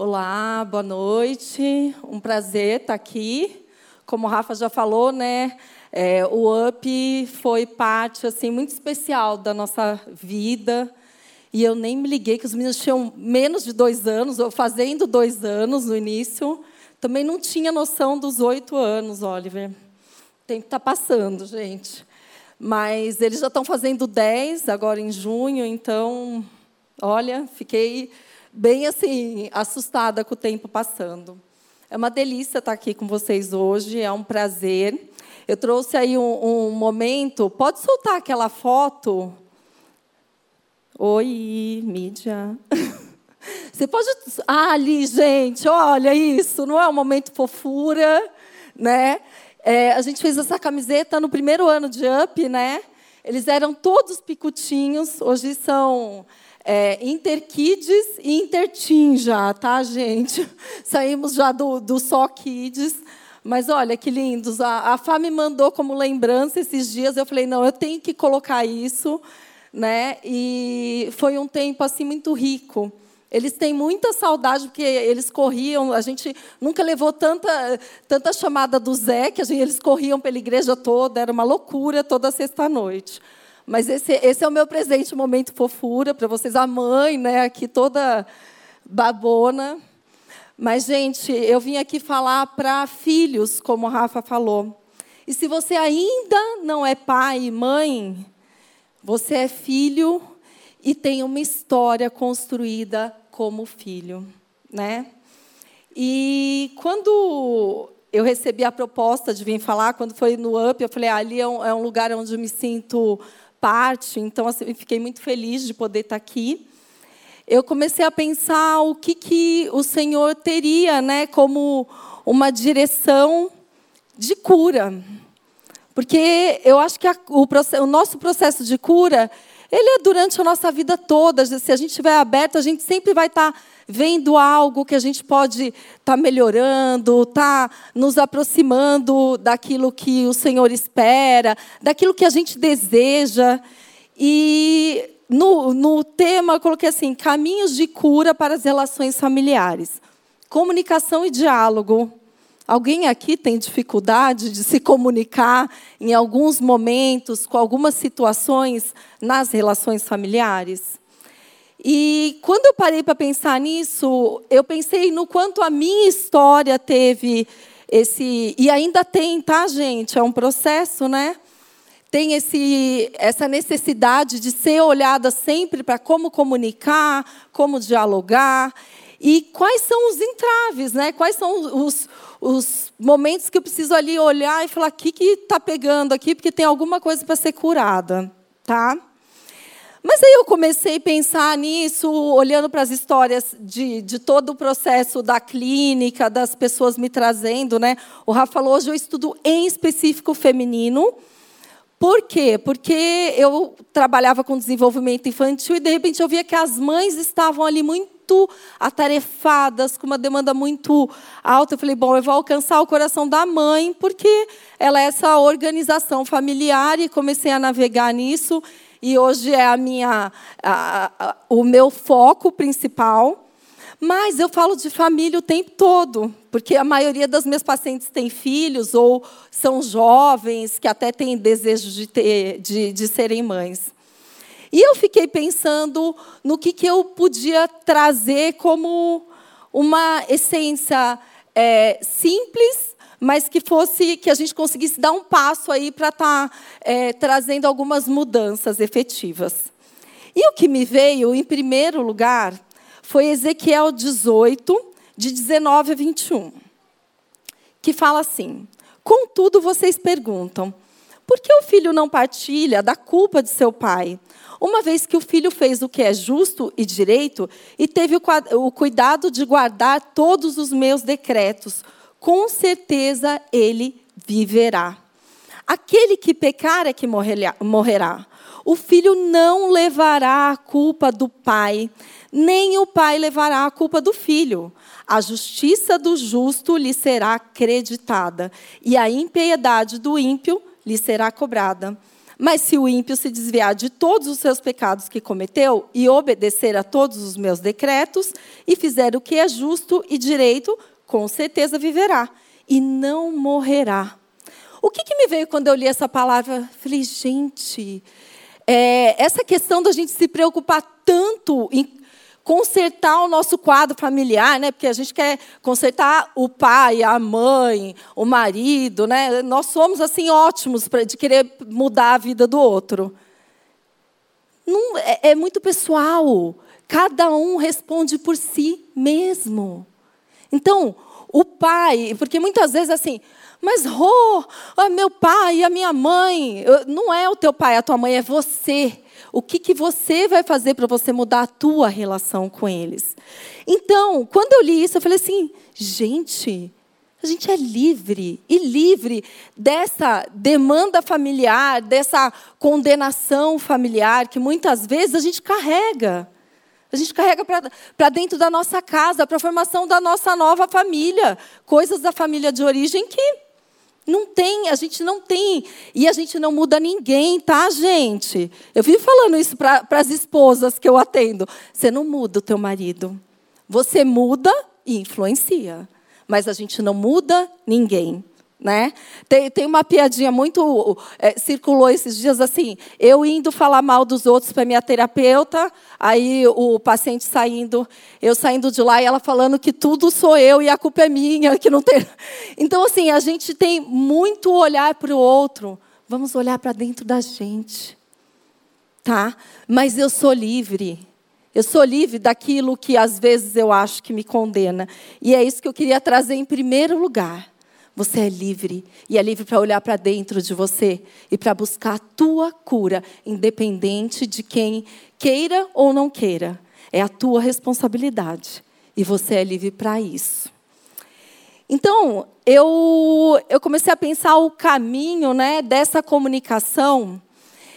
Olá, boa noite. Um prazer estar aqui. Como o Rafa já falou, né? É, o UP foi parte assim muito especial da nossa vida. E eu nem me liguei que os meninos tinham menos de dois anos, ou fazendo dois anos no início. Também não tinha noção dos oito anos, Oliver. O tempo está passando, gente. Mas eles já estão fazendo dez agora em junho, então, olha, fiquei bem assim assustada com o tempo passando. É uma delícia estar aqui com vocês hoje, é um prazer. Eu trouxe aí um, um momento. Pode soltar aquela foto? Oi, mídia. Você pode. Ah, ali, gente, olha isso, não é um momento fofura, né? É, a gente fez essa camiseta no primeiro ano de UP, né? Eles eram todos picutinhos, hoje são é, Interkids e Interteen já, tá, gente? Saímos já do, do só Kids. Mas olha que lindos. A, a Fá me mandou como lembrança esses dias. Eu falei, não, eu tenho que colocar isso. Né? E foi um tempo assim muito rico. Eles têm muita saudade porque eles corriam. A gente nunca levou tanta, tanta chamada do Zé que gente, eles corriam pela igreja toda. Era uma loucura toda sexta noite. Mas esse, esse é o meu presente, um momento fofura para vocês. A mãe, né, aqui toda babona. Mas, gente, eu vim aqui falar para filhos, como a Rafa falou. E se você ainda não é pai e mãe, você é filho e tem uma história construída como filho, né? E quando eu recebi a proposta de vir falar, quando foi no UP, eu falei, ah, ali é um, é um, lugar onde eu me sinto parte, então assim, fiquei muito feliz de poder estar aqui. Eu comecei a pensar o que, que o Senhor teria né, como uma direção de cura. Porque eu acho que a, o, o, nosso processo de cura, ele é durante a nossa vida toda. Se a gente estiver aberto, a gente sempre vai estar tá vendo algo que a gente pode estar tá melhorando, estar tá nos aproximando daquilo que o Senhor espera, daquilo que a gente deseja. E no, no tema eu coloquei assim: caminhos de cura para as relações familiares. Comunicação e diálogo Alguém aqui tem dificuldade de se comunicar em alguns momentos, com algumas situações nas relações familiares? E quando eu parei para pensar nisso, eu pensei no quanto a minha história teve esse. E ainda tem, tá, gente? É um processo, né? Tem esse, essa necessidade de ser olhada sempre para como comunicar, como dialogar. E quais são os entraves, né? Quais são os, os momentos que eu preciso ali olhar e falar: o que está pegando aqui? Porque tem alguma coisa para ser curada. Tá? Mas aí eu comecei a pensar nisso, olhando para as histórias de, de todo o processo da clínica, das pessoas me trazendo. Né? O Rafa falou: hoje eu estudo em específico feminino. Por quê? Porque eu trabalhava com desenvolvimento infantil e, de repente, eu via que as mães estavam ali muito muito atarefadas, com uma demanda muito alta. Eu falei, bom, eu vou alcançar o coração da mãe, porque ela é essa organização familiar, e comecei a navegar nisso. E hoje é a minha, a, a, o meu foco principal. Mas eu falo de família o tempo todo, porque a maioria das minhas pacientes tem filhos ou são jovens que até têm desejo de, ter, de, de serem mães. E eu fiquei pensando no que, que eu podia trazer como uma essência é, simples, mas que fosse que a gente conseguisse dar um passo aí para estar tá, é, trazendo algumas mudanças efetivas. E o que me veio, em primeiro lugar, foi Ezequiel 18, de 19 a 21, que fala assim: Contudo, vocês perguntam, por que o filho não partilha da culpa de seu pai? Uma vez que o filho fez o que é justo e direito e teve o cuidado de guardar todos os meus decretos, com certeza ele viverá. Aquele que pecar é que morrerá. O filho não levará a culpa do pai, nem o pai levará a culpa do filho. A justiça do justo lhe será acreditada, e a impiedade do ímpio lhe será cobrada. Mas se o ímpio se desviar de todos os seus pecados que cometeu e obedecer a todos os meus decretos e fizer o que é justo e direito, com certeza viverá e não morrerá. O que, que me veio quando eu li essa palavra? Falei, gente, é, essa questão da gente se preocupar tanto em consertar o nosso quadro familiar, né? Porque a gente quer consertar o pai, a mãe, o marido, né? Nós somos assim ótimos para de querer mudar a vida do outro. Não, é, é muito pessoal. Cada um responde por si mesmo. Então, o pai, porque muitas vezes assim, mas Rô, oh, meu pai a minha mãe, não é o teu pai, a tua mãe é você. O que, que você vai fazer para você mudar a tua relação com eles? Então, quando eu li isso, eu falei assim, gente, a gente é livre e livre dessa demanda familiar, dessa condenação familiar que muitas vezes a gente carrega. A gente carrega para dentro da nossa casa, para a formação da nossa nova família. Coisas da família de origem que não tem, a gente não tem. E a gente não muda ninguém, tá, gente? Eu vivo falando isso para as esposas que eu atendo. Você não muda o teu marido. Você muda e influencia. Mas a gente não muda ninguém. Né? Tem, tem uma piadinha muito. É, circulou esses dias assim: eu indo falar mal dos outros para minha terapeuta, aí o paciente saindo, eu saindo de lá e ela falando que tudo sou eu e a culpa é minha, que não tem. Então, assim, a gente tem muito olhar para o outro, vamos olhar para dentro da gente. Tá? Mas eu sou livre. Eu sou livre daquilo que às vezes eu acho que me condena. E é isso que eu queria trazer em primeiro lugar. Você é livre e é livre para olhar para dentro de você e para buscar a tua cura, independente de quem queira ou não queira. É a tua responsabilidade e você é livre para isso. Então, eu, eu comecei a pensar o caminho né, dessa comunicação.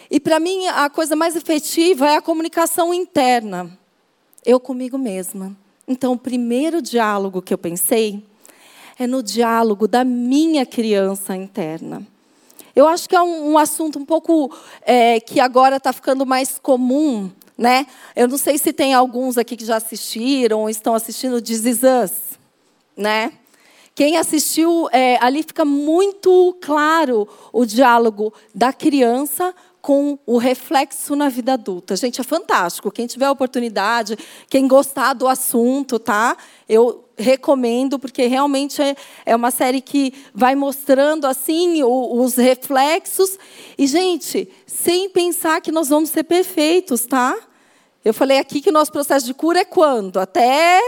E para mim, a coisa mais efetiva é a comunicação interna. Eu comigo mesma. Então, o primeiro diálogo que eu pensei é no diálogo da minha criança interna. Eu acho que é um, um assunto um pouco é, que agora está ficando mais comum, né? Eu não sei se tem alguns aqui que já assistiram ou estão assistindo This Is Us, né? Quem assistiu, é, ali fica muito claro o diálogo da criança com o reflexo na vida adulta. Gente, é fantástico. Quem tiver oportunidade, quem gostar do assunto, tá? Eu recomendo, porque realmente é, é uma série que vai mostrando assim os reflexos. E, gente, sem pensar que nós vamos ser perfeitos, tá? Eu falei aqui que o nosso processo de cura é quando? Até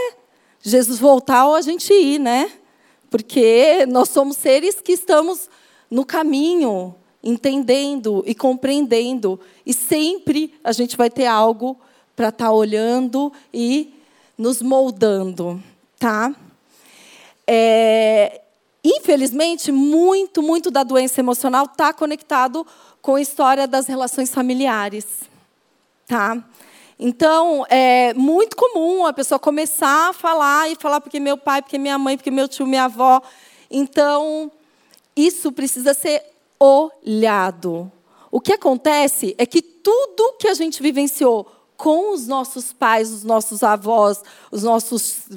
Jesus voltar ou a gente ir, né? Porque nós somos seres que estamos no caminho entendendo e compreendendo. E sempre a gente vai ter algo para estar tá olhando e nos moldando, tá? É, infelizmente, muito, muito da doença emocional está conectado com a história das relações familiares, tá? Então, é muito comum a pessoa começar a falar e falar porque meu pai, porque minha mãe, porque meu tio, minha avó. Então, isso precisa ser olhado. O que acontece é que tudo que a gente vivenciou com os nossos pais, os nossos avós, os nossos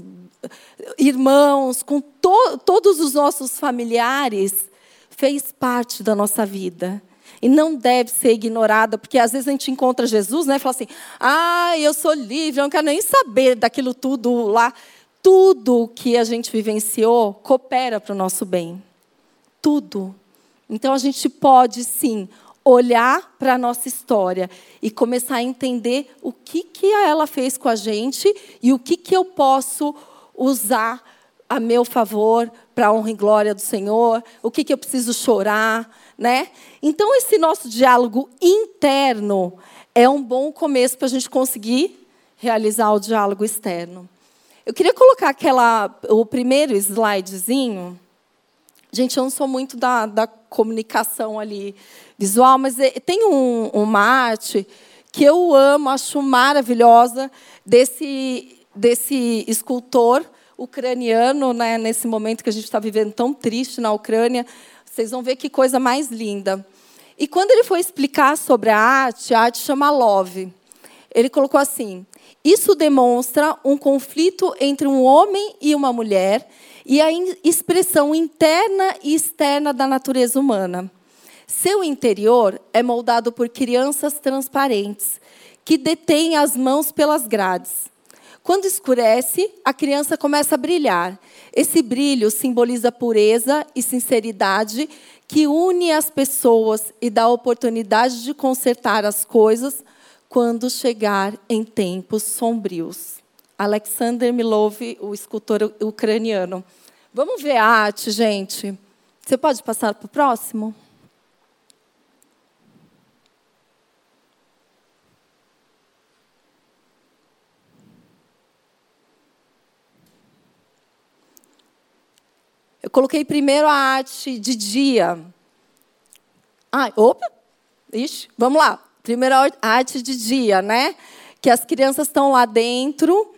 irmãos, com to todos os nossos familiares, fez parte da nossa vida. E não deve ser ignorada, porque às vezes a gente encontra Jesus né, e fala assim: ah, eu sou livre, eu não quero nem saber daquilo tudo lá. Tudo que a gente vivenciou coopera para o nosso bem. Tudo. Então a gente pode sim olhar para a nossa história e começar a entender o que, que ela fez com a gente e o que, que eu posso usar a meu favor para a honra e glória do Senhor, o que, que eu preciso chorar. Né? Então, esse nosso diálogo interno é um bom começo para a gente conseguir realizar o diálogo externo. Eu queria colocar aquela, o primeiro slidezinho. Gente, eu não sou muito da, da comunicação ali visual, mas é, tem um, uma arte que eu amo, acho maravilhosa, desse, desse escultor ucraniano, né, nesse momento que a gente está vivendo tão triste na Ucrânia. Vocês vão ver que coisa mais linda. E quando ele foi explicar sobre a arte, a arte chama love. Ele colocou assim: isso demonstra um conflito entre um homem e uma mulher e a expressão interna e externa da natureza humana. Seu interior é moldado por crianças transparentes, que detêm as mãos pelas grades. Quando escurece, a criança começa a brilhar. Esse brilho simboliza pureza e sinceridade que une as pessoas e dá a oportunidade de consertar as coisas quando chegar em tempos sombrios. Alexander Milov, o escultor ucraniano. Vamos ver a arte, gente. Você pode passar para o próximo? Eu coloquei primeiro a arte de dia. Ai, opa! Ixi, vamos lá. Primeiro a arte de dia, né? Que as crianças estão lá dentro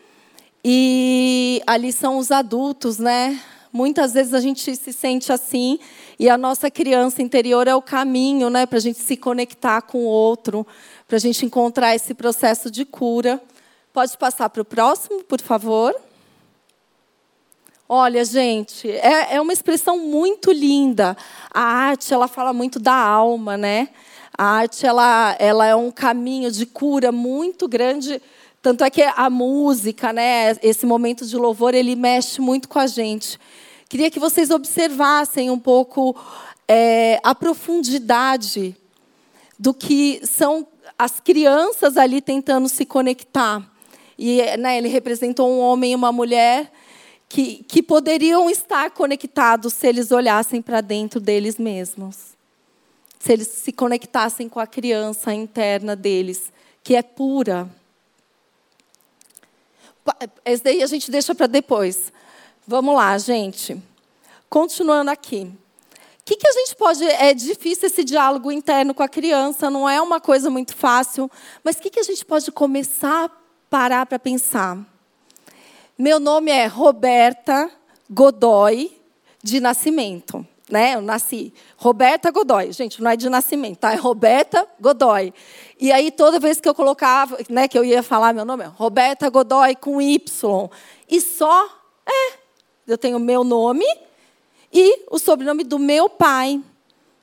e ali são os adultos, né? Muitas vezes a gente se sente assim e a nossa criança interior é o caminho, né, para a gente se conectar com o outro, para a gente encontrar esse processo de cura. Pode passar para o próximo, por favor. Olha, gente, é, é uma expressão muito linda. A arte, ela fala muito da alma, né? A arte, ela, ela é um caminho de cura muito grande. Tanto é que a música, né, esse momento de louvor, ele mexe muito com a gente. Queria que vocês observassem um pouco é, a profundidade do que são as crianças ali tentando se conectar. E né, ele representou um homem e uma mulher que, que poderiam estar conectados se eles olhassem para dentro deles mesmos. Se eles se conectassem com a criança interna deles, que é pura. Esse daí a gente deixa para depois. Vamos lá, gente. Continuando aqui. O que, que a gente pode. É difícil esse diálogo interno com a criança, não é uma coisa muito fácil, mas o que, que a gente pode começar a parar para pensar? Meu nome é Roberta Godoy de nascimento. Né? Eu nasci Roberta Godoy. Gente, não é de nascimento, tá? É Roberta Godoy. E aí, toda vez que eu colocava, né, que eu ia falar meu nome, Roberta Godoy com Y. E só, é, eu tenho meu nome e o sobrenome do meu pai.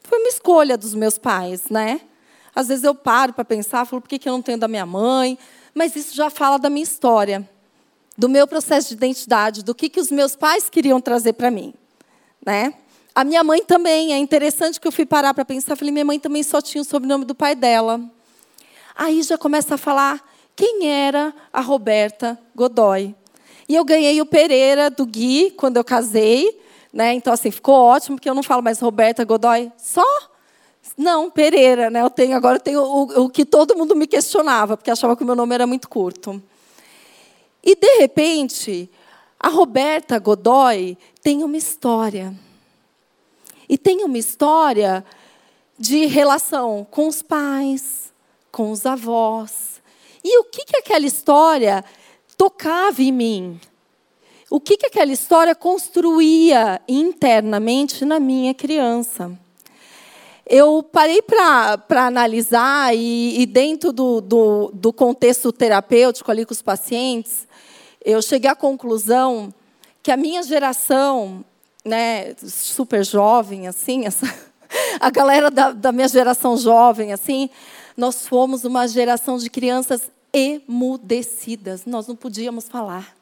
Foi uma escolha dos meus pais, né? Às vezes eu paro para pensar, falo, por que eu não tenho da minha mãe? Mas isso já fala da minha história do meu processo de identidade, do que, que os meus pais queriam trazer para mim. Né? A minha mãe também, é interessante que eu fui parar para pensar, falei, minha mãe também só tinha o sobrenome do pai dela. Aí já começa a falar quem era a Roberta Godoy. E eu ganhei o Pereira do Gui quando eu casei, né? Então assim, ficou ótimo porque eu não falo mais Roberta Godoy, só não, Pereira, né? Eu tenho agora eu tenho o, o que todo mundo me questionava, porque achava que o meu nome era muito curto. E, de repente, a Roberta Godoy tem uma história. E tem uma história de relação com os pais, com os avós. E o que, que aquela história tocava em mim? O que, que aquela história construía internamente na minha criança? Eu parei para analisar, e, e dentro do, do, do contexto terapêutico ali com os pacientes, eu cheguei à conclusão que a minha geração, né, super jovem, assim, essa, a galera da, da minha geração jovem, assim, nós fomos uma geração de crianças emudecidas. Nós não podíamos falar,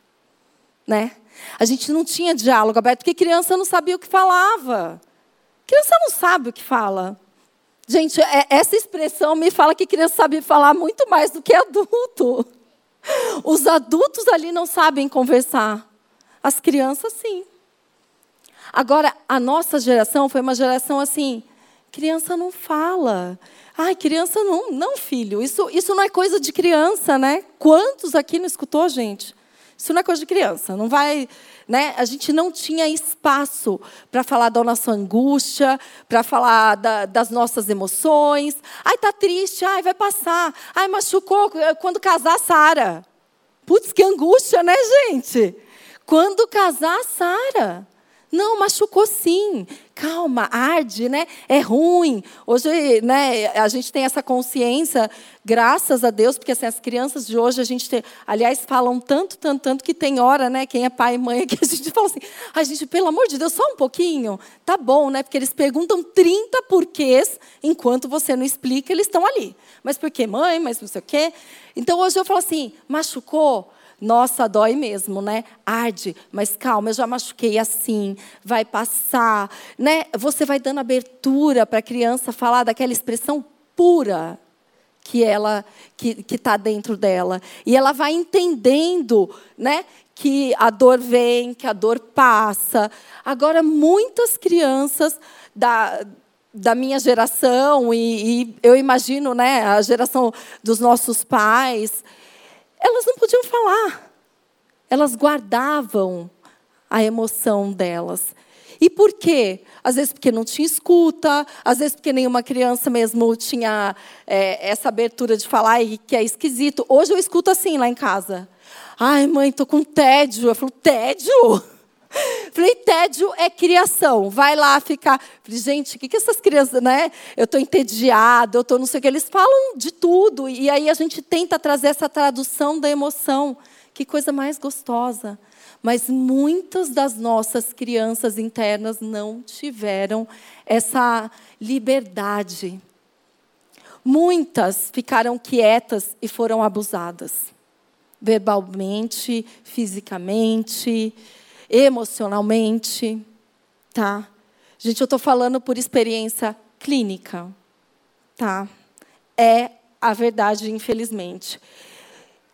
né? A gente não tinha diálogo aberto, porque criança não sabia o que falava. Criança não sabe o que fala. Gente, é, essa expressão me fala que criança sabe falar muito mais do que adulto. Os adultos ali não sabem conversar. As crianças, sim. Agora, a nossa geração foi uma geração assim: criança não fala. Ai, criança não. Não, filho. Isso, isso não é coisa de criança, né? Quantos aqui não escutou, gente? Isso não é coisa de criança. Não vai. Né? A gente não tinha espaço para falar da nossa angústia, para falar da, das nossas emoções. Ai, tá triste, ai, vai passar. Ai, machucou quando casar, Sara. Putz, que angústia, né, gente? Quando casar, Sara. Não, machucou sim. Calma, arde, né? É ruim. Hoje, né, a gente tem essa consciência, graças a Deus, porque assim, as crianças de hoje, a gente tem, aliás, falam tanto, tanto, tanto que tem hora, né? Quem é pai e mãe que a gente fala assim, a gente, pelo amor de Deus, só um pouquinho. Tá bom, né? Porque eles perguntam 30 porquês, enquanto você não explica, eles estão ali. Mas por que mãe? Mas não sei o quê. Então hoje eu falo assim, machucou? Nossa, dói mesmo, né? Arde, mas calma, eu já machuquei assim, vai passar, né? Você vai dando abertura para a criança falar daquela expressão pura que ela que está dentro dela e ela vai entendendo, né? Que a dor vem, que a dor passa. Agora muitas crianças da da minha geração e, e eu imagino, né, a geração dos nossos pais, elas não podiam falar. Elas guardavam a emoção delas. E por quê? Às vezes porque não tinha escuta, às vezes porque nenhuma criança mesmo tinha é, essa abertura de falar e que é esquisito. Hoje eu escuto assim lá em casa. Ai, mãe, tô com tédio. Eu falo, tédio? Falei, tédio é criação. Vai lá ficar. Gente, o que, que essas crianças, né? Eu estou entediada, eu estou não sei o que. Eles falam de tudo. E aí a gente tenta trazer essa tradução da emoção. Que coisa mais gostosa. Mas muitas das nossas crianças internas não tiveram essa liberdade. Muitas ficaram quietas e foram abusadas. Verbalmente, fisicamente, emocionalmente, tá? Gente, eu estou falando por experiência clínica, tá? É a verdade, infelizmente.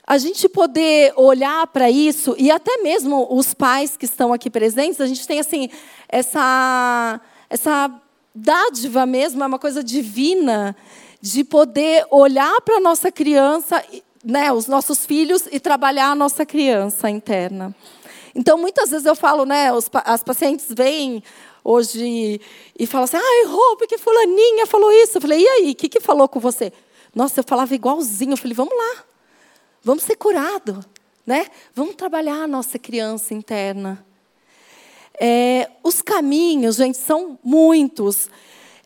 A gente poder olhar para isso e até mesmo os pais que estão aqui presentes, a gente tem assim essa essa dádiva mesmo, é uma coisa divina de poder olhar para a nossa criança, né, os nossos filhos e trabalhar a nossa criança interna. Então, muitas vezes eu falo, né, os, as pacientes vêm hoje e falam assim, ai, Rô, porque fulaninha falou isso. Eu falei, e aí, o que, que falou com você? Nossa, eu falava igualzinho. Eu falei, vamos lá, vamos ser curado, né? Vamos trabalhar a nossa criança interna. É, os caminhos, gente, são muitos.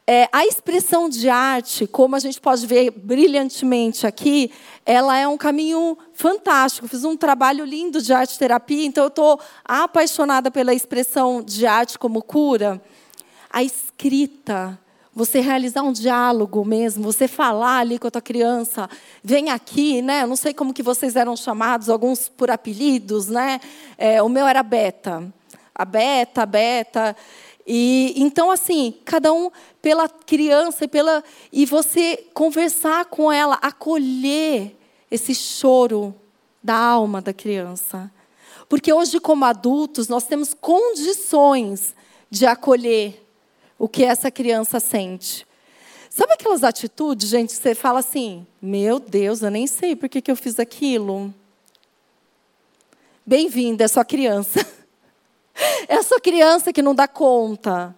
É, a expressão de arte, como a gente pode ver brilhantemente aqui, ela é um caminho fantástico. Fiz um trabalho lindo de arte terapia, então eu estou apaixonada pela expressão de arte como cura. A escrita, você realizar um diálogo mesmo, você falar ali com a tua criança, vem aqui, né? Eu não sei como que vocês eram chamados, alguns por apelidos, né? É, o meu era Beta. A Beta, a Beta. E então assim, cada um pela criança e pela e você conversar com ela, acolher esse choro da alma da criança. Porque hoje como adultos nós temos condições de acolher o que essa criança sente. Sabe aquelas atitudes, gente, que você fala assim: "Meu Deus, eu nem sei por que, que eu fiz aquilo". Bem-vinda, é sua criança. A sua criança que não dá conta.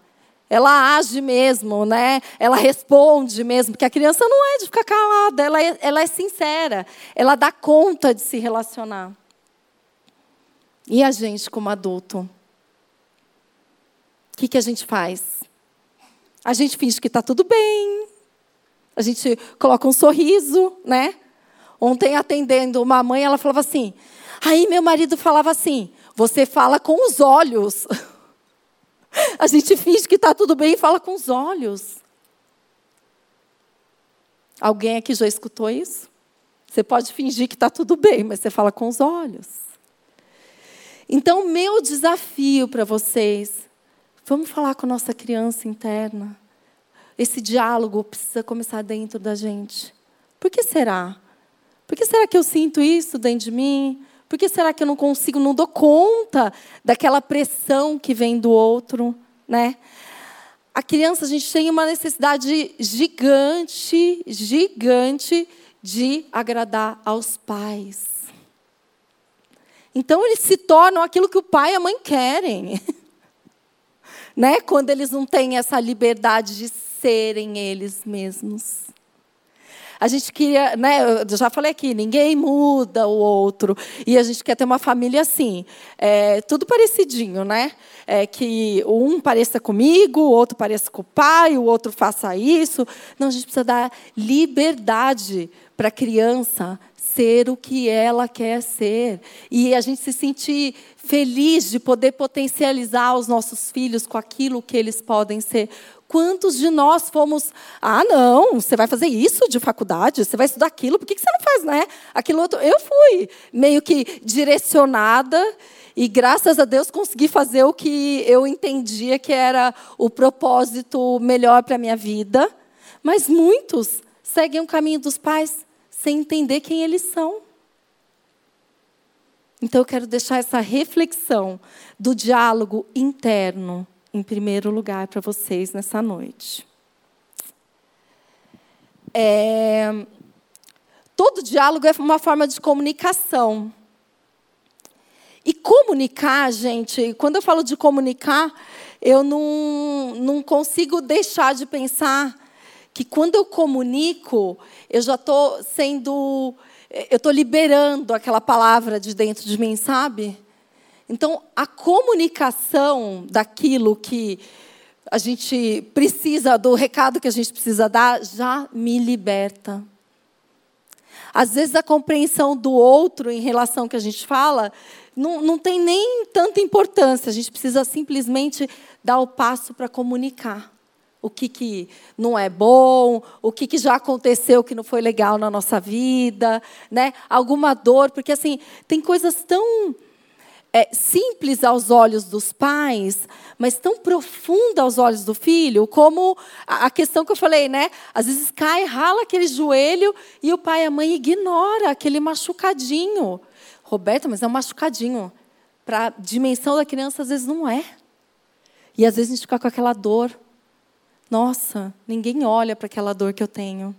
Ela age mesmo, né? Ela responde mesmo, porque a criança não é de ficar calada, ela é, ela é sincera, ela dá conta de se relacionar. E a gente, como adulto? O que, que a gente faz? A gente finge que está tudo bem, a gente coloca um sorriso, né? Ontem, atendendo uma mãe, ela falava assim. Aí meu marido falava assim: você fala com os olhos. A gente finge que está tudo bem e fala com os olhos. Alguém aqui já escutou isso? Você pode fingir que está tudo bem, mas você fala com os olhos. Então, meu desafio para vocês, vamos falar com a nossa criança interna. Esse diálogo precisa começar dentro da gente. Por que será? Por que será que eu sinto isso dentro de mim? Por que será que eu não consigo, não dou conta daquela pressão que vem do outro, né? A criança, a gente tem uma necessidade gigante, gigante de agradar aos pais. Então eles se tornam aquilo que o pai e a mãe querem. né? Quando eles não têm essa liberdade de serem eles mesmos. A gente queria, né? Eu já falei aqui, ninguém muda o outro. E a gente quer ter uma família assim, é, tudo parecidinho, né? É, que um pareça comigo, o outro pareça com o pai, o outro faça isso. Não, a gente precisa dar liberdade para a criança ser o que ela quer ser. E a gente se sentir feliz de poder potencializar os nossos filhos com aquilo que eles podem ser. Quantos de nós fomos, ah, não, você vai fazer isso de faculdade, você vai estudar aquilo, por que você não faz, né? Aquilo outro. Eu fui meio que direcionada e graças a Deus consegui fazer o que eu entendia que era o propósito melhor para a minha vida. Mas muitos seguem o caminho dos pais sem entender quem eles são. Então eu quero deixar essa reflexão do diálogo interno em primeiro lugar para vocês nessa noite. É, todo diálogo é uma forma de comunicação. E comunicar, gente, quando eu falo de comunicar, eu não, não consigo deixar de pensar que quando eu comunico, eu já estou sendo. Eu estou liberando aquela palavra de dentro de mim, sabe? Então, a comunicação daquilo que a gente precisa, do recado que a gente precisa dar, já me liberta. Às vezes, a compreensão do outro em relação ao que a gente fala não, não tem nem tanta importância. A gente precisa simplesmente dar o passo para comunicar o que, que não é bom, o que, que já aconteceu que não foi legal na nossa vida, né? alguma dor, porque assim, tem coisas tão é, simples aos olhos dos pais, mas tão profunda aos olhos do filho, como a, a questão que eu falei, né? Às vezes cai, rala aquele joelho e o pai e a mãe ignora aquele machucadinho. Roberta, mas é um machucadinho. Para a dimensão da criança, às vezes não é. E às vezes a gente fica com aquela dor. Nossa, ninguém olha para aquela dor que eu tenho.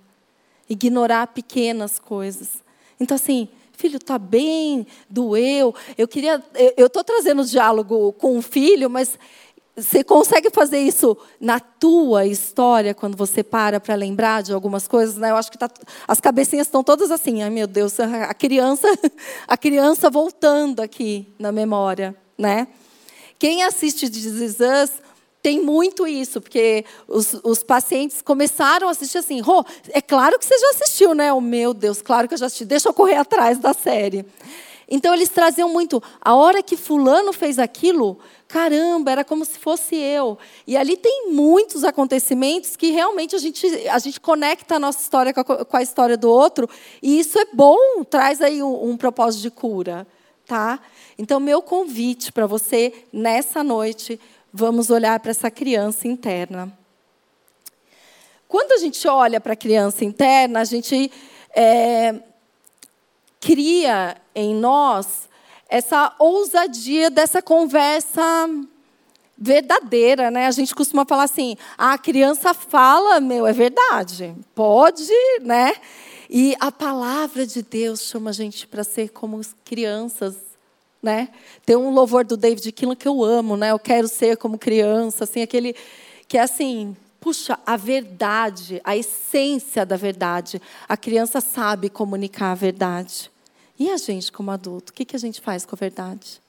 Ignorar pequenas coisas. Então, assim, filho, está bem, doeu. Eu queria. Eu estou trazendo diálogo com o filho, mas você consegue fazer isso na tua história quando você para para lembrar de algumas coisas, né? Eu acho que tá, as cabecinhas estão todas assim, ai meu Deus, a criança, a criança voltando aqui na memória, né? Quem assiste Is Us tem muito isso, porque os, os pacientes começaram a assistir assim, Rô, é claro que você já assistiu, né? Oh, meu Deus, claro que eu já assisti, deixa eu correr atrás da série. Então eles traziam muito, a hora que fulano fez aquilo, caramba, era como se fosse eu. E ali tem muitos acontecimentos que realmente a gente, a gente conecta a nossa história com a, com a história do outro, e isso é bom, traz aí um, um propósito de cura. Tá? Então, meu convite para você nessa noite vamos olhar para essa criança interna. Quando a gente olha para a criança interna, a gente é, cria em nós essa ousadia dessa conversa verdadeira, né? A gente costuma falar assim: ah, a criança fala, meu, é verdade, pode, né? E a palavra de Deus chama a gente para ser como crianças né? Tem um louvor do David Keelan que eu amo, né? Eu quero ser como criança, assim, aquele que é assim, puxa, a verdade, a essência da verdade. A criança sabe comunicar a verdade. E a gente, como adulto, o que, que a gente faz com a verdade?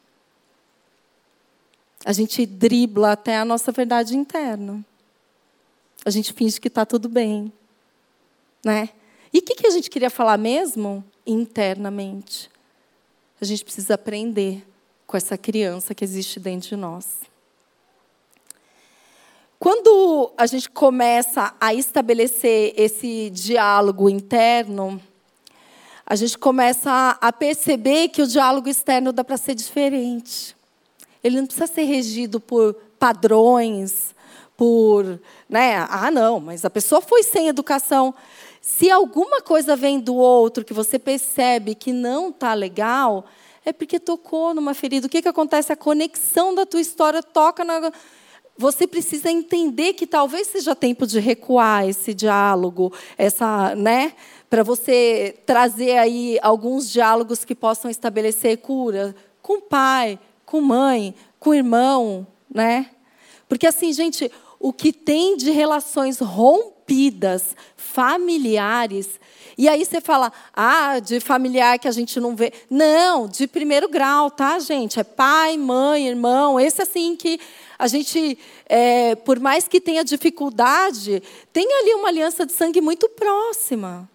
A gente dribla até a nossa verdade interna. A gente finge que está tudo bem. Né? E o que, que a gente queria falar mesmo? Internamente. A gente precisa aprender com essa criança que existe dentro de nós. Quando a gente começa a estabelecer esse diálogo interno, a gente começa a perceber que o diálogo externo dá para ser diferente. Ele não precisa ser regido por padrões, por, né? Ah, não, mas a pessoa foi sem educação. Se alguma coisa vem do outro que você percebe que não está legal, é porque tocou numa ferida. O que, que acontece? A conexão da tua história toca na. Você precisa entender que talvez seja tempo de recuar esse diálogo, essa, né? Para você trazer aí alguns diálogos que possam estabelecer cura com pai, com mãe, com irmão, né? Porque assim, gente, o que tem de relações rompidas, familiares. E aí você fala, ah, de familiar que a gente não vê. Não, de primeiro grau, tá, gente? É pai, mãe, irmão. Esse assim que a gente, é, por mais que tenha dificuldade, tem ali uma aliança de sangue muito próxima.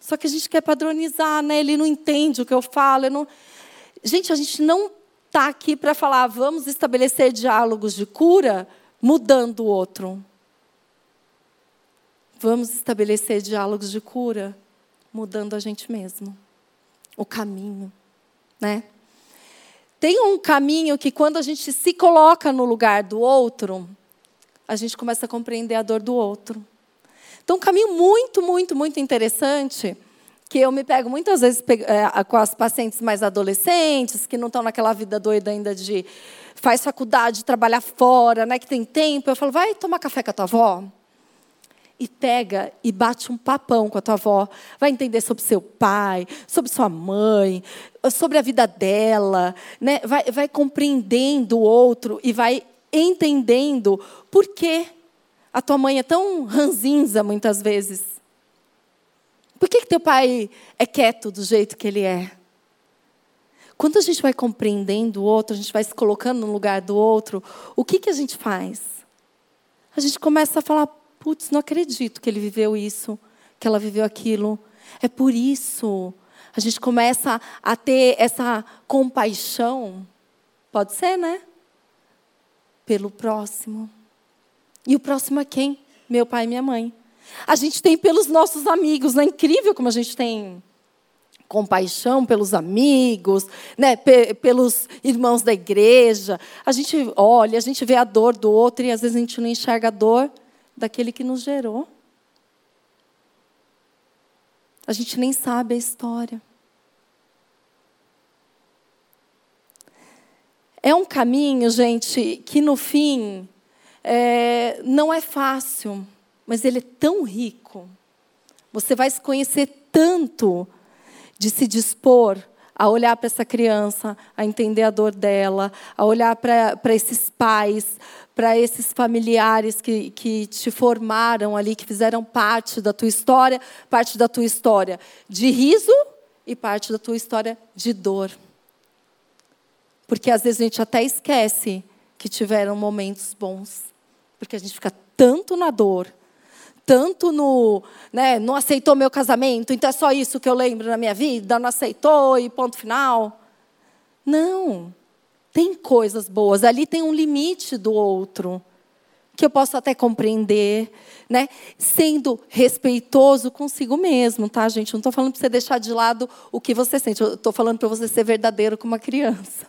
Só que a gente quer padronizar, né? Ele não entende o que eu falo. Não... Gente, a gente não está aqui para falar, vamos estabelecer diálogos de cura mudando o outro. Vamos estabelecer diálogos de cura mudando a gente mesmo. O caminho, né? Tem um caminho que quando a gente se coloca no lugar do outro, a gente começa a compreender a dor do outro. Então, um caminho muito, muito, muito interessante que eu me pego muitas vezes é, com as pacientes mais adolescentes, que não estão naquela vida doida ainda de faz faculdade, trabalhar fora, né, que tem tempo. Eu falo, vai tomar café com a tua avó? E pega e bate um papão com a tua avó. Vai entender sobre seu pai, sobre sua mãe, sobre a vida dela. Né? Vai, vai compreendendo o outro e vai entendendo por que a tua mãe é tão ranzinza muitas vezes por que, que teu pai é quieto do jeito que ele é? Quando a gente vai compreendendo o outro, a gente vai se colocando no lugar do outro, o que, que a gente faz? A gente começa a falar: putz, não acredito que ele viveu isso, que ela viveu aquilo. É por isso. A gente começa a ter essa compaixão. Pode ser, né? Pelo próximo. E o próximo é quem? Meu pai e minha mãe. A gente tem pelos nossos amigos, não é incrível como a gente tem compaixão pelos amigos, né, pelos irmãos da igreja. A gente olha, a gente vê a dor do outro e às vezes a gente não enxerga a dor daquele que nos gerou. A gente nem sabe a história. É um caminho, gente, que no fim é, não é fácil mas ele é tão rico. Você vai se conhecer tanto de se dispor a olhar para essa criança, a entender a dor dela, a olhar para, esses pais, para esses familiares que, que te formaram ali, que fizeram parte da tua história, parte da tua história de riso e parte da tua história de dor. Porque às vezes a gente até esquece que tiveram momentos bons, porque a gente fica tanto na dor, tanto no, né, não aceitou meu casamento, então é só isso que eu lembro na minha vida, não aceitou e ponto final. Não. Tem coisas boas, ali tem um limite do outro que eu posso até compreender, né? Sendo respeitoso consigo mesmo, tá, gente? Não estou falando para você deixar de lado o que você sente. Eu estou falando para você ser verdadeiro como uma criança,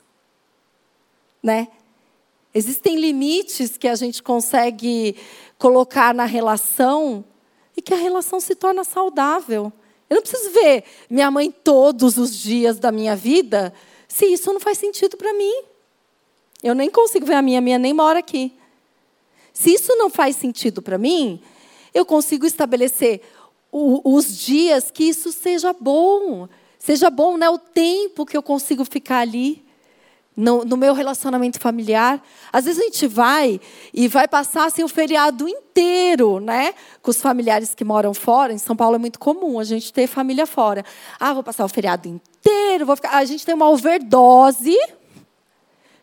né? Existem limites que a gente consegue colocar na relação e que a relação se torna saudável. Eu não preciso ver minha mãe todos os dias da minha vida se isso não faz sentido para mim. Eu nem consigo ver a minha, a minha nem mora aqui. Se isso não faz sentido para mim, eu consigo estabelecer o, os dias que isso seja bom. Seja bom né, o tempo que eu consigo ficar ali no, no, meu relacionamento familiar. Às vezes a gente vai e vai passar assim, o feriado inteiro, né? Com os familiares que moram fora. Em São Paulo é muito comum a gente ter família fora. Ah, vou passar o feriado inteiro, vou ficar. A gente tem uma overdose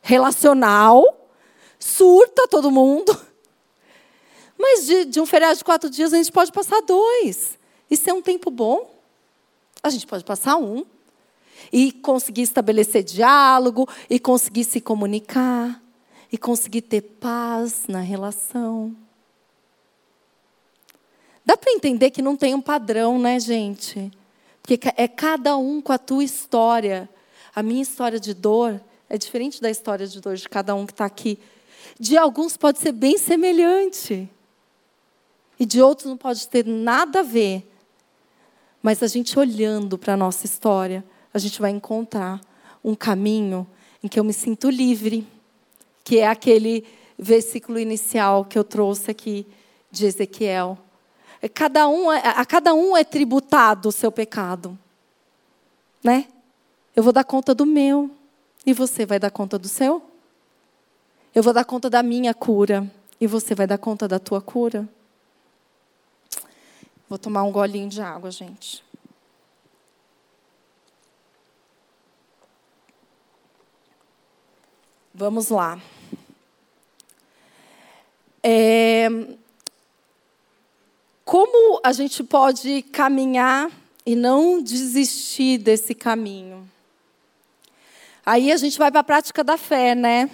relacional, surta todo mundo. Mas de, de um feriado de quatro dias a gente pode passar dois. Isso é um tempo bom. A gente pode passar um e conseguir estabelecer diálogo, e conseguir se comunicar, e conseguir ter paz na relação. Dá para entender que não tem um padrão, né, gente? Porque é cada um com a tua história. A minha história de dor é diferente da história de dor de cada um que está aqui. De alguns pode ser bem semelhante. E de outros não pode ter nada a ver. Mas a gente olhando para a nossa história, a gente vai encontrar um caminho em que eu me sinto livre, que é aquele versículo inicial que eu trouxe aqui de Ezequiel. É, cada um, é, a cada um é tributado o seu pecado. Né? Eu vou dar conta do meu. E você vai dar conta do seu? Eu vou dar conta da minha cura. E você vai dar conta da tua cura? Vou tomar um golinho de água, gente. Vamos lá. É, como a gente pode caminhar e não desistir desse caminho? Aí a gente vai para a prática da fé, né?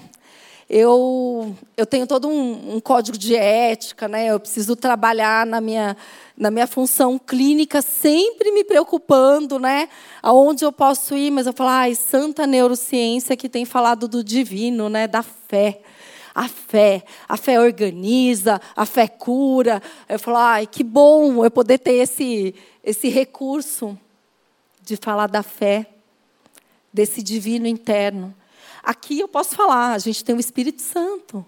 Eu, eu tenho todo um, um, código de ética, né? Eu preciso trabalhar na minha, na minha função clínica, sempre me preocupando, né? Aonde eu posso ir, mas eu falo, ai, santa neurociência que tem falado do divino, né? Da fé a fé. A fé organiza, a fé cura. Eu falo, ai, que bom eu poder ter esse, esse recurso de falar da fé, desse divino interno. Aqui eu posso falar, a gente tem o Espírito Santo.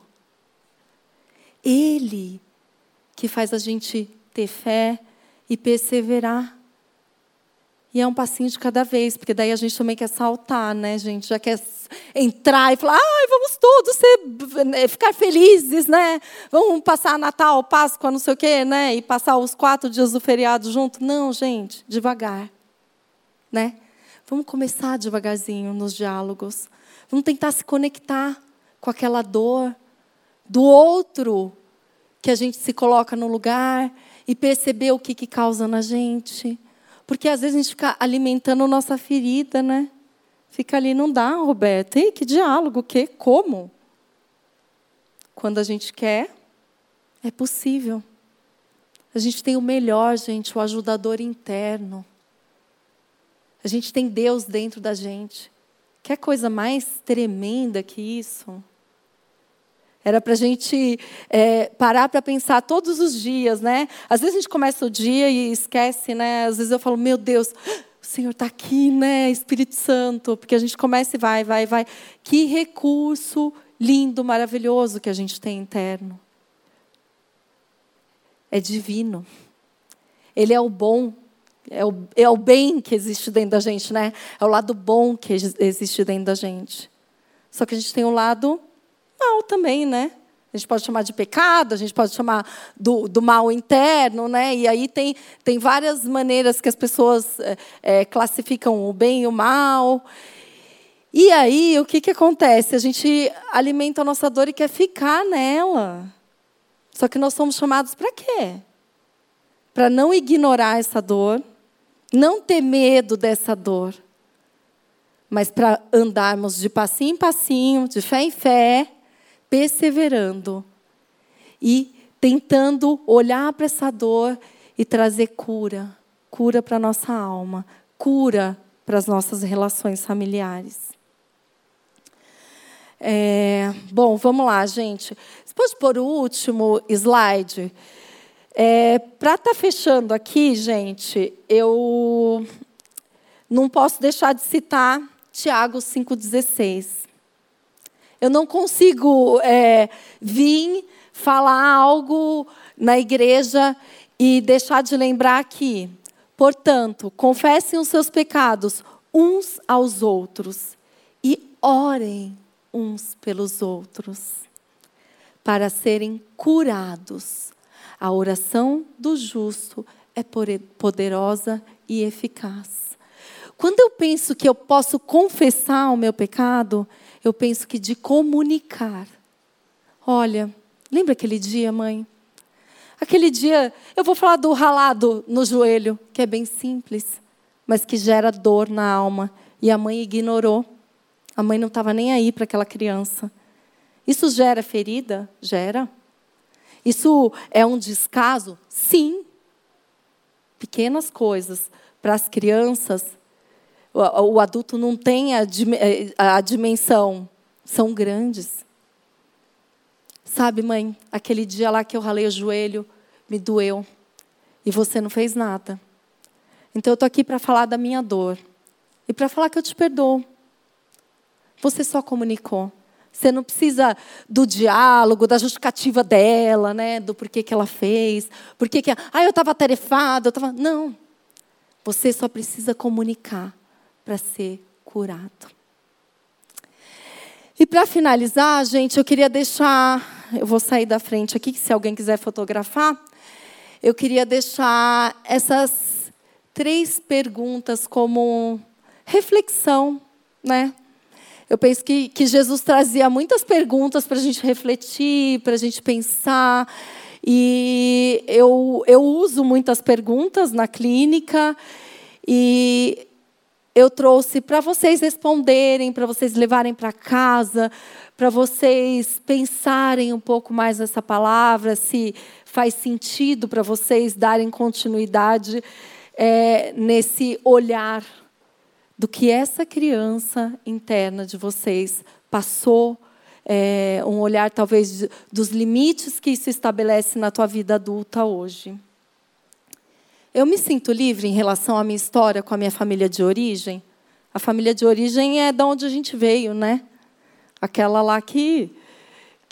Ele que faz a gente ter fé e perseverar. E é um passinho de cada vez, porque daí a gente também quer saltar, né, gente? Já quer entrar e falar, ai, vamos todos ser, eh, ficar felizes, né? Vamos passar Natal, Páscoa, não sei o quê, né? E passar os quatro dias do feriado junto. Não, gente, devagar, né? Vamos começar devagarzinho nos diálogos. Vamos tentar se conectar com aquela dor do outro que a gente se coloca no lugar e perceber o que, que causa na gente. Porque às vezes a gente fica alimentando nossa ferida, né? Fica ali, não dá, Roberto. Ei, que diálogo, que? Como? Quando a gente quer, é possível. A gente tem o melhor, gente, o ajudador interno. A gente tem Deus dentro da gente. Quer coisa mais tremenda que isso? Era para a gente é, parar para pensar todos os dias, né? Às vezes a gente começa o dia e esquece, né? Às vezes eu falo, meu Deus, o Senhor está aqui, né? Espírito Santo, porque a gente começa e vai, vai, vai. Que recurso lindo, maravilhoso que a gente tem interno. É divino. Ele é o bom, é o, é o bem que existe dentro da gente, né? É o lado bom que existe dentro da gente. Só que a gente tem o um lado mal também, né? A gente pode chamar de pecado, a gente pode chamar do, do mal interno, né? E aí tem, tem várias maneiras que as pessoas é, é, classificam o bem e o mal. E aí, o que, que acontece? A gente alimenta a nossa dor e quer ficar nela. Só que nós somos chamados para quê? Para não ignorar essa dor, não ter medo dessa dor, mas para andarmos de passinho em passinho, de fé em fé, perseverando e tentando olhar para essa dor e trazer cura, cura para nossa alma, cura para as nossas relações familiares. É, bom, vamos lá, gente. Você pode pôr o último slide? É, para estar tá fechando aqui, gente, eu não posso deixar de citar Tiago 5,16 eu não consigo é, vir falar algo na igreja e deixar de lembrar que, portanto, confessem os seus pecados uns aos outros e orem uns pelos outros para serem curados. A oração do justo é poderosa e eficaz. Quando eu penso que eu posso confessar o meu pecado, eu penso que de comunicar. Olha, lembra aquele dia, mãe? Aquele dia, eu vou falar do ralado no joelho, que é bem simples, mas que gera dor na alma. E a mãe ignorou. A mãe não estava nem aí para aquela criança. Isso gera ferida? Gera. Isso é um descaso? Sim. Pequenas coisas para as crianças o, adulto não tem a, eh, a dimensão, são grandes. Sabe, mãe, aquele dia lá que eu ralei o joelho, me doeu. E você não fez nada. Então eu estou aqui para falar da minha dor. E para falar que eu te perdoo. Você só comunicou. Você não precisa do diálogo, da justificativa dela, né? Do porquê que ela fez. Porquê que. Ah, eu estava tarefada. Eu tava... Não. Você só precisa comunicar para ser curado. E para finalizar, gente, eu queria deixar eu vou sair da frente aqui, se alguém quiser fotografar, eu queria deixar essas três perguntas como reflexão, né? Eu penso que, que Jesus trazia muitas perguntas para a gente refletir, para a gente pensar. E eu, eu uso muitas perguntas na clínica. E eu trouxe para vocês responderem, para vocês levarem para casa, para vocês pensarem um pouco mais nessa palavra, se faz sentido para vocês darem continuidade é, nesse olhar do que essa criança interna de vocês passou, é, um olhar talvez dos limites que isso estabelece na tua vida adulta hoje. Eu me sinto livre em relação à minha história com a minha família de origem. A família de origem é de onde a gente veio, né? Aquela lá que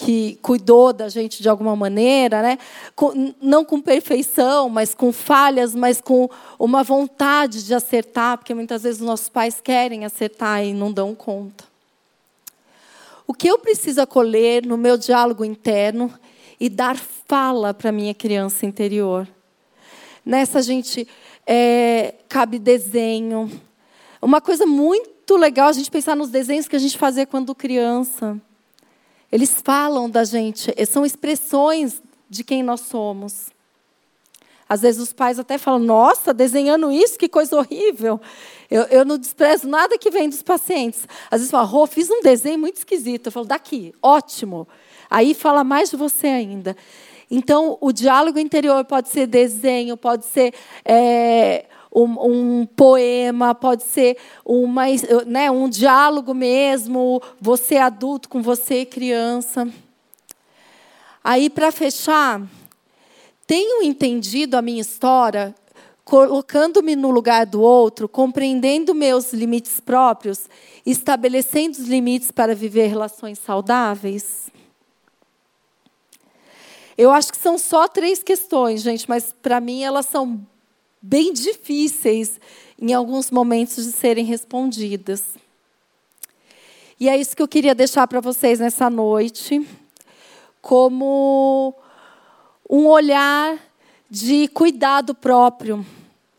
que cuidou da gente de alguma maneira, né? Com, não com perfeição, mas com falhas, mas com uma vontade de acertar, porque muitas vezes os nossos pais querem acertar e não dão conta. O que eu preciso acolher no meu diálogo interno e dar fala para minha criança interior? Nessa gente é, cabe desenho. Uma coisa muito legal a gente pensar nos desenhos que a gente fazia quando criança. Eles falam da gente, são expressões de quem nós somos. Às vezes os pais até falam: Nossa, desenhando isso, que coisa horrível. Eu, eu não desprezo nada que vem dos pacientes. Às vezes falam: Rô, fiz um desenho muito esquisito. Eu falo: Daqui, ótimo. Aí fala mais de você ainda. Então, o diálogo interior pode ser desenho, pode ser é, um, um, poema, pode ser uma, né, um diálogo mesmo, você adulto com você criança. Aí, para fechar, tenho entendido a minha história, colocando-me no lugar do outro, compreendendo meus limites próprios, estabelecendo os limites para viver relações saudáveis? Eu acho que são só três questões, gente, mas para mim elas são bem difíceis em alguns momentos de serem respondidas. E é isso que eu queria deixar para vocês nessa noite, como um olhar de cuidado próprio,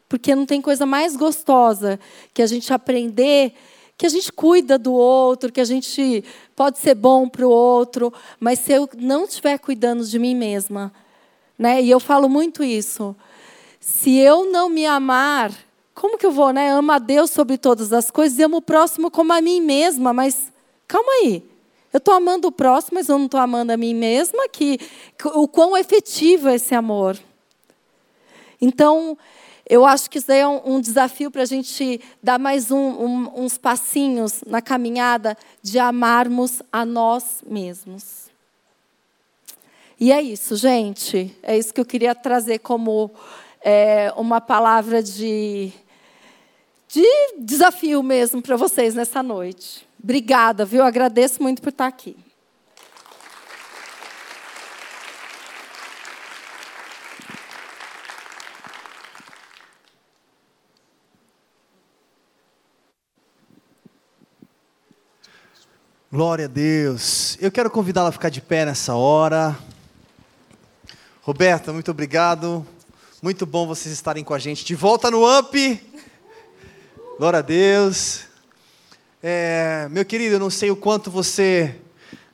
porque não tem coisa mais gostosa que a gente aprender que a gente cuida do outro, que a gente pode ser bom para o outro, mas se eu não estiver cuidando de mim mesma, né? E eu falo muito isso. Se eu não me amar, como que eu vou, né? Amo a Deus sobre todas as coisas e amo o próximo como a mim mesma, mas calma aí. Eu estou amando o próximo, mas eu não estou amando a mim mesma. Que, o quão efetivo é esse amor. Então, eu acho que isso é um, um desafio para a gente dar mais um, um, uns passinhos na caminhada de amarmos a nós mesmos. E é isso, gente. É isso que eu queria trazer como é, uma palavra de, de desafio mesmo para vocês nessa noite. Obrigada, viu? Agradeço muito por estar aqui. Glória a Deus. Eu quero convidá-la a ficar de pé nessa hora. Roberta, muito obrigado. Muito bom vocês estarem com a gente de volta no UP. Glória a Deus. É, meu querido, eu não sei o quanto você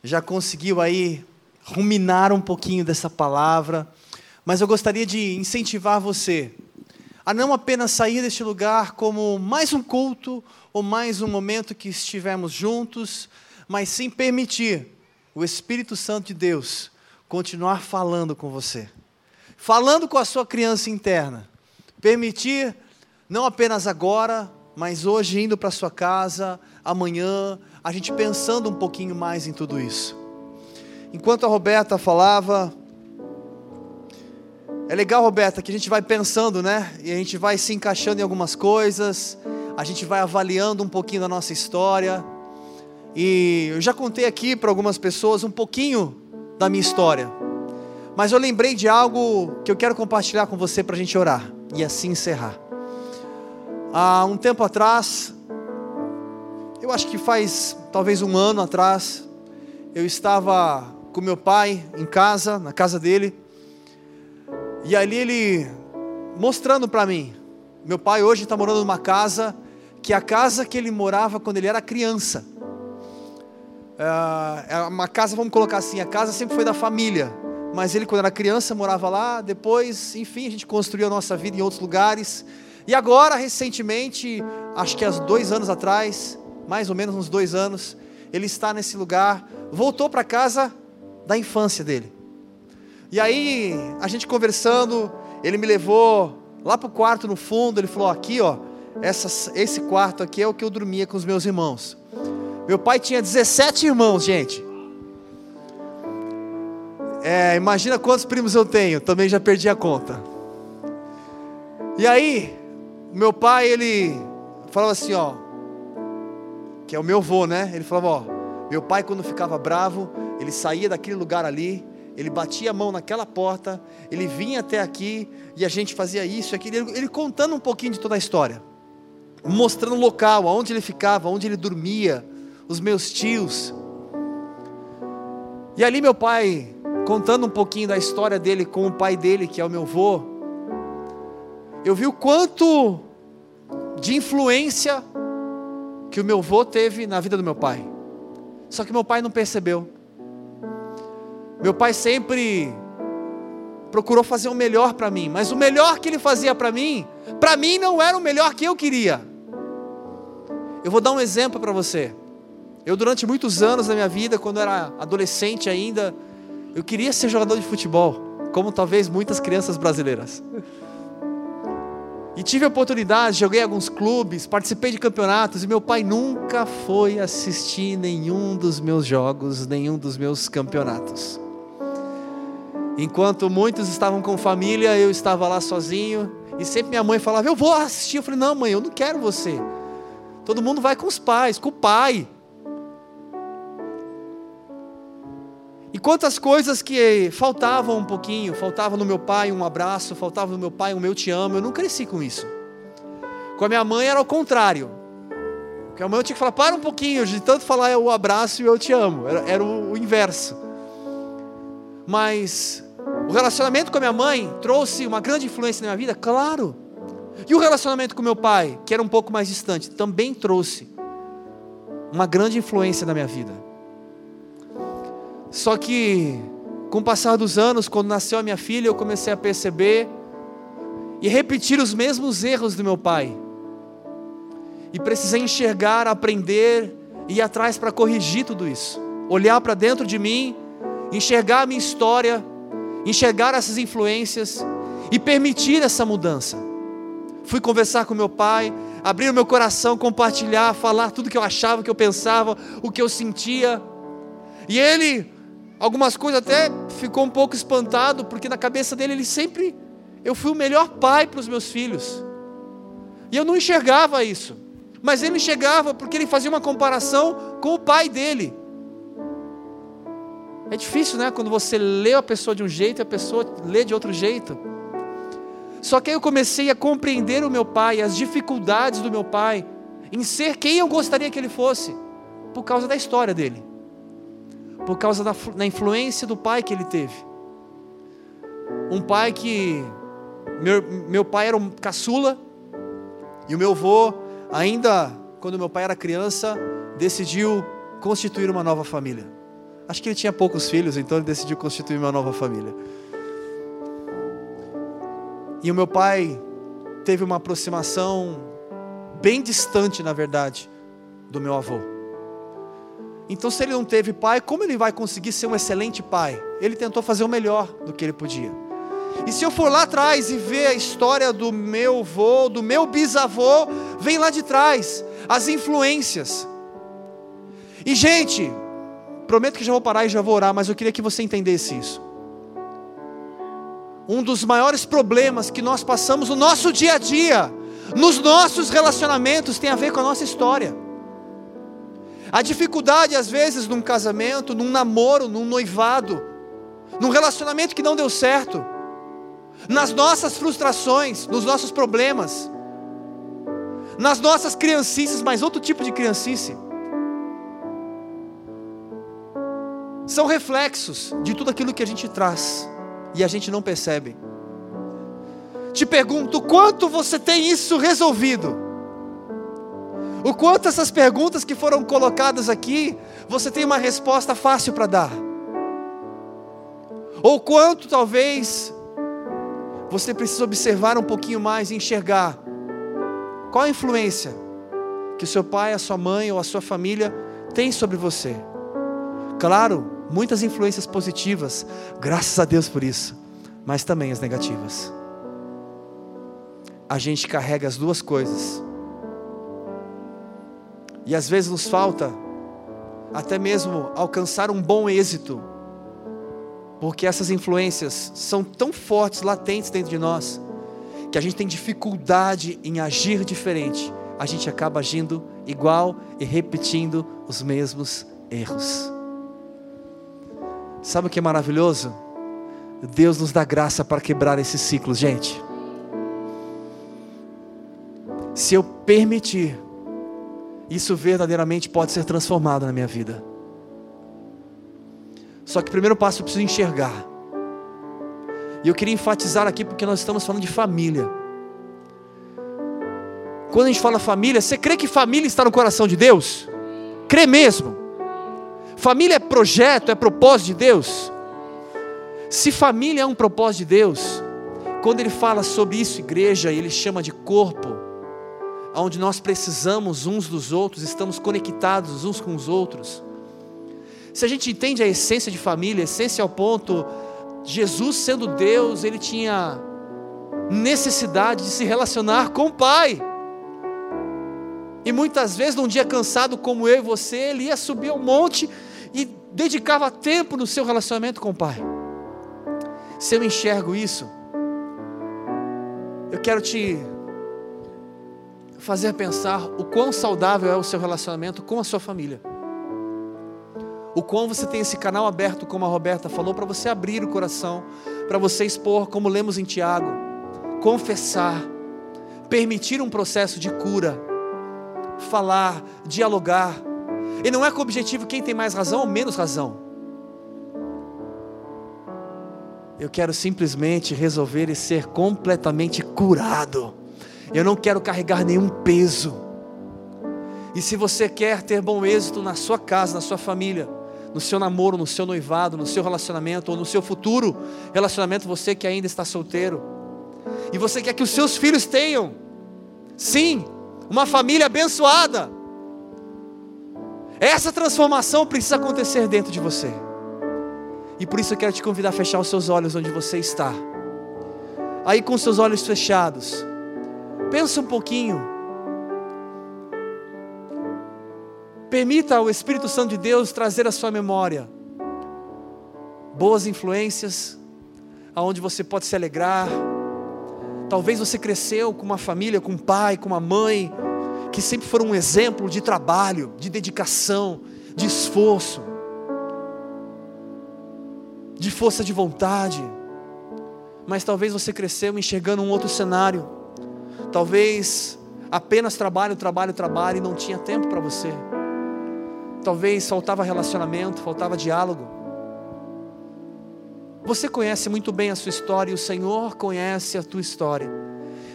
já conseguiu aí ruminar um pouquinho dessa palavra, mas eu gostaria de incentivar você a não apenas sair deste lugar como mais um culto ou mais um momento que estivemos juntos, mas sim permitir o Espírito Santo de Deus continuar falando com você falando com a sua criança interna. Permitir, não apenas agora, mas hoje indo para sua casa, amanhã, a gente pensando um pouquinho mais em tudo isso. Enquanto a Roberta falava, é legal, Roberta, que a gente vai pensando, né? E a gente vai se encaixando em algumas coisas, a gente vai avaliando um pouquinho da nossa história. E eu já contei aqui para algumas pessoas um pouquinho da minha história. Mas eu lembrei de algo que eu quero compartilhar com você para a gente orar e assim encerrar. Há um tempo atrás, eu acho que faz talvez um ano atrás, eu estava com meu pai em casa, na casa dele. E ali ele mostrando para mim. Meu pai hoje está morando numa casa que é a casa que ele morava quando ele era criança. É, é uma casa, vamos colocar assim, a casa sempre foi da família. Mas ele, quando era criança, morava lá. Depois, enfim, a gente construiu a nossa vida em outros lugares. E agora, recentemente, acho que há dois anos atrás, mais ou menos uns dois anos, ele está nesse lugar, voltou para casa da infância dele. E aí, a gente conversando, ele me levou lá para o quarto no fundo, ele falou: aqui, ó, esse quarto aqui é o que eu dormia com os meus irmãos. Meu pai tinha 17 irmãos, gente. É, imagina quantos primos eu tenho, também já perdi a conta. E aí, meu pai, ele falava assim, ó, que é o meu avô, né? Ele falava, ó, meu pai quando ficava bravo, ele saía daquele lugar ali, ele batia a mão naquela porta, ele vinha até aqui e a gente fazia isso aquilo, ele, ele contando um pouquinho de toda a história, mostrando o local, aonde ele ficava, onde ele dormia, os meus tios. E ali meu pai, contando um pouquinho da história dele com o pai dele, que é o meu avô, eu vi o quanto de influência que o meu avô teve na vida do meu pai. Só que meu pai não percebeu. Meu pai sempre procurou fazer o melhor para mim, mas o melhor que ele fazia para mim, para mim não era o melhor que eu queria. Eu vou dar um exemplo para você. Eu, durante muitos anos da minha vida, quando era adolescente ainda, eu queria ser jogador de futebol, como talvez muitas crianças brasileiras. E tive a oportunidade, joguei alguns clubes, participei de campeonatos, e meu pai nunca foi assistir nenhum dos meus jogos, nenhum dos meus campeonatos. Enquanto muitos estavam com família, eu estava lá sozinho, e sempre minha mãe falava: Eu vou assistir. Eu falei: Não, mãe, eu não quero você. Todo mundo vai com os pais, com o pai. E quantas coisas que faltavam um pouquinho, faltava no meu pai um abraço, faltava no meu pai um meu te amo, eu não cresci com isso. Com a minha mãe era o contrário. Com a mãe eu tinha que falar, para um pouquinho, de tanto falar o abraço e eu te amo, era, era o, o inverso. Mas o relacionamento com a minha mãe trouxe uma grande influência na minha vida? Claro. E o relacionamento com meu pai, que era um pouco mais distante, também trouxe uma grande influência na minha vida. Só que, com o passar dos anos, quando nasceu a minha filha, eu comecei a perceber e repetir os mesmos erros do meu pai. E precisei enxergar, aprender e ir atrás para corrigir tudo isso. Olhar para dentro de mim, enxergar a minha história, enxergar essas influências e permitir essa mudança. Fui conversar com meu pai, abrir o meu coração, compartilhar, falar tudo que eu achava, o que eu pensava, o que eu sentia. E ele Algumas coisas até ficou um pouco espantado, porque na cabeça dele ele sempre eu fui o melhor pai para os meus filhos. E eu não enxergava isso. Mas ele enxergava porque ele fazia uma comparação com o pai dele. É difícil, né? Quando você lê a pessoa de um jeito e a pessoa lê de outro jeito. Só que aí eu comecei a compreender o meu pai, as dificuldades do meu pai, em ser quem eu gostaria que ele fosse, por causa da história dele por causa da, da influência do pai que ele teve. Um pai que. Meu, meu pai era um caçula, e o meu avô, ainda quando meu pai era criança, decidiu constituir uma nova família. Acho que ele tinha poucos filhos, então ele decidiu constituir uma nova família. E o meu pai teve uma aproximação bem distante, na verdade, do meu avô. Então, se ele não teve pai, como ele vai conseguir ser um excelente pai? Ele tentou fazer o melhor do que ele podia. E se eu for lá atrás e ver a história do meu avô, do meu bisavô, vem lá de trás, as influências. E, gente, prometo que já vou parar e já vou orar, mas eu queria que você entendesse isso. Um dos maiores problemas que nós passamos no nosso dia a dia, nos nossos relacionamentos, tem a ver com a nossa história. A dificuldade, às vezes, num casamento, num namoro, num noivado, num relacionamento que não deu certo, nas nossas frustrações, nos nossos problemas, nas nossas criancices, mas outro tipo de criancice. são reflexos de tudo aquilo que a gente traz e a gente não percebe. Te pergunto, quanto você tem isso resolvido? O quanto essas perguntas que foram colocadas aqui, você tem uma resposta fácil para dar? Ou quanto talvez você precisa observar um pouquinho mais e enxergar qual a influência que o seu pai, a sua mãe ou a sua família tem sobre você. Claro, muitas influências positivas, graças a Deus por isso, mas também as negativas. A gente carrega as duas coisas. E às vezes nos falta até mesmo alcançar um bom êxito, porque essas influências são tão fortes, latentes dentro de nós, que a gente tem dificuldade em agir diferente, a gente acaba agindo igual e repetindo os mesmos erros. Sabe o que é maravilhoso? Deus nos dá graça para quebrar esses ciclos, gente. Se eu permitir, isso verdadeiramente pode ser transformado na minha vida. Só que o primeiro passo eu preciso enxergar. E eu queria enfatizar aqui porque nós estamos falando de família. Quando a gente fala família, você crê que família está no coração de Deus? Crê mesmo. Família é projeto, é propósito de Deus. Se família é um propósito de Deus, quando ele fala sobre isso, igreja, ele chama de corpo, onde nós precisamos uns dos outros, estamos conectados uns com os outros. Se a gente entende a essência de família, a essência ao ponto, Jesus sendo Deus, ele tinha necessidade de se relacionar com o Pai. E muitas vezes, num dia cansado como eu e você, ele ia subir ao monte e dedicava tempo no seu relacionamento com o Pai. Se eu enxergo isso, eu quero te fazer pensar o quão saudável é o seu relacionamento com a sua família. O quão você tem esse canal aberto, como a Roberta falou, para você abrir o coração, para você expor, como lemos em Tiago, confessar, permitir um processo de cura falar, dialogar. E não é com o objetivo quem tem mais razão ou menos razão. Eu quero simplesmente resolver e ser completamente curado. Eu não quero carregar nenhum peso. E se você quer ter bom êxito na sua casa, na sua família, no seu namoro, no seu noivado, no seu relacionamento ou no seu futuro relacionamento, você que ainda está solteiro, e você quer que os seus filhos tenham, sim, uma família abençoada. Essa transformação precisa acontecer dentro de você. E por isso eu quero te convidar a fechar os seus olhos onde você está. Aí com seus olhos fechados, pensa um pouquinho. Permita ao Espírito Santo de Deus trazer à sua memória boas influências, aonde você pode se alegrar, Talvez você cresceu com uma família, com um pai, com uma mãe, que sempre foram um exemplo de trabalho, de dedicação, de esforço, de força de vontade. Mas talvez você cresceu enxergando um outro cenário. Talvez apenas trabalho, trabalho, trabalho e não tinha tempo para você. Talvez faltava relacionamento, faltava diálogo. Você conhece muito bem a sua história e o Senhor conhece a tua história.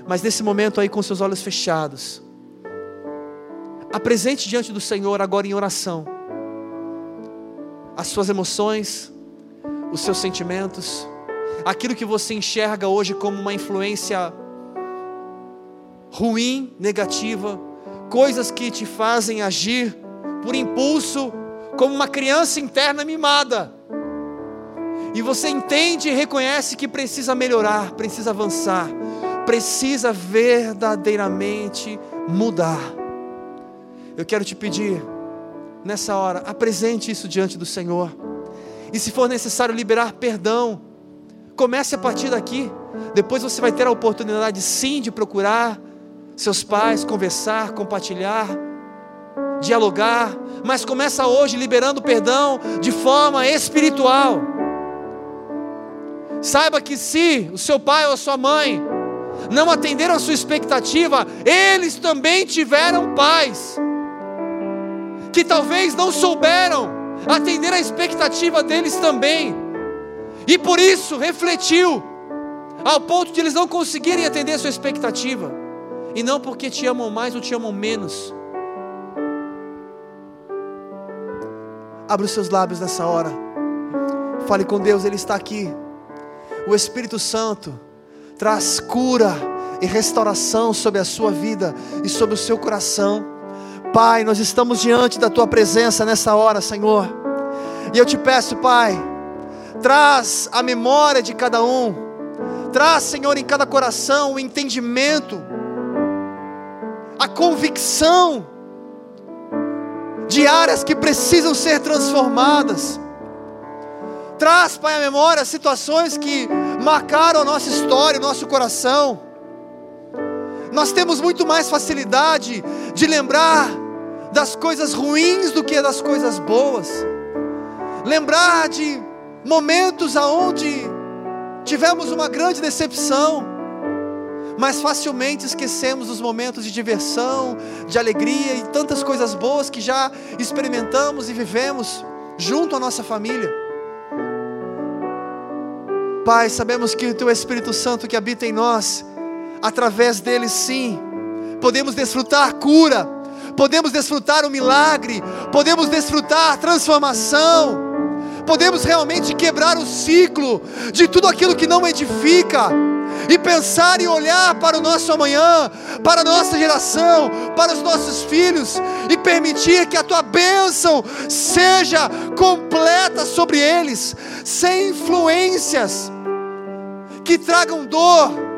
Mas nesse momento aí, com seus olhos fechados, apresente diante do Senhor agora em oração as suas emoções, os seus sentimentos, aquilo que você enxerga hoje como uma influência ruim, negativa, coisas que te fazem agir por impulso, como uma criança interna mimada e você entende e reconhece que precisa melhorar, precisa avançar, precisa verdadeiramente mudar. Eu quero te pedir, nessa hora, apresente isso diante do Senhor. E se for necessário liberar perdão, comece a partir daqui. Depois você vai ter a oportunidade sim de procurar seus pais, conversar, compartilhar, dialogar, mas começa hoje liberando perdão de forma espiritual. Saiba que se o seu pai ou a sua mãe não atenderam a sua expectativa, eles também tiveram pais que talvez não souberam atender a expectativa deles também. E por isso refletiu, ao ponto de eles não conseguirem atender a sua expectativa. E não porque te amam mais ou te amam menos. Abra os seus lábios nessa hora. Fale com Deus, Ele está aqui. O Espírito Santo traz cura e restauração sobre a sua vida e sobre o seu coração. Pai, nós estamos diante da tua presença nessa hora, Senhor. E eu te peço, Pai, traz a memória de cada um, traz, Senhor, em cada coração o entendimento, a convicção de áreas que precisam ser transformadas. Traz, Pai, a memória situações que marcaram a nossa história, o nosso coração nós temos muito mais facilidade de lembrar das coisas ruins do que das coisas boas. Lembrar de momentos aonde tivemos uma grande decepção, mas facilmente esquecemos os momentos de diversão, de alegria e tantas coisas boas que já experimentamos e vivemos junto à nossa família. Pai, sabemos que o Teu Espírito Santo que habita em nós, através dele sim, podemos desfrutar cura, podemos desfrutar o milagre, podemos desfrutar transformação, podemos realmente quebrar o ciclo de tudo aquilo que não edifica e pensar e olhar para o nosso amanhã, para a nossa geração, para os nossos filhos e permitir que a tua bênção seja completa sobre eles, sem influências que tragam dor,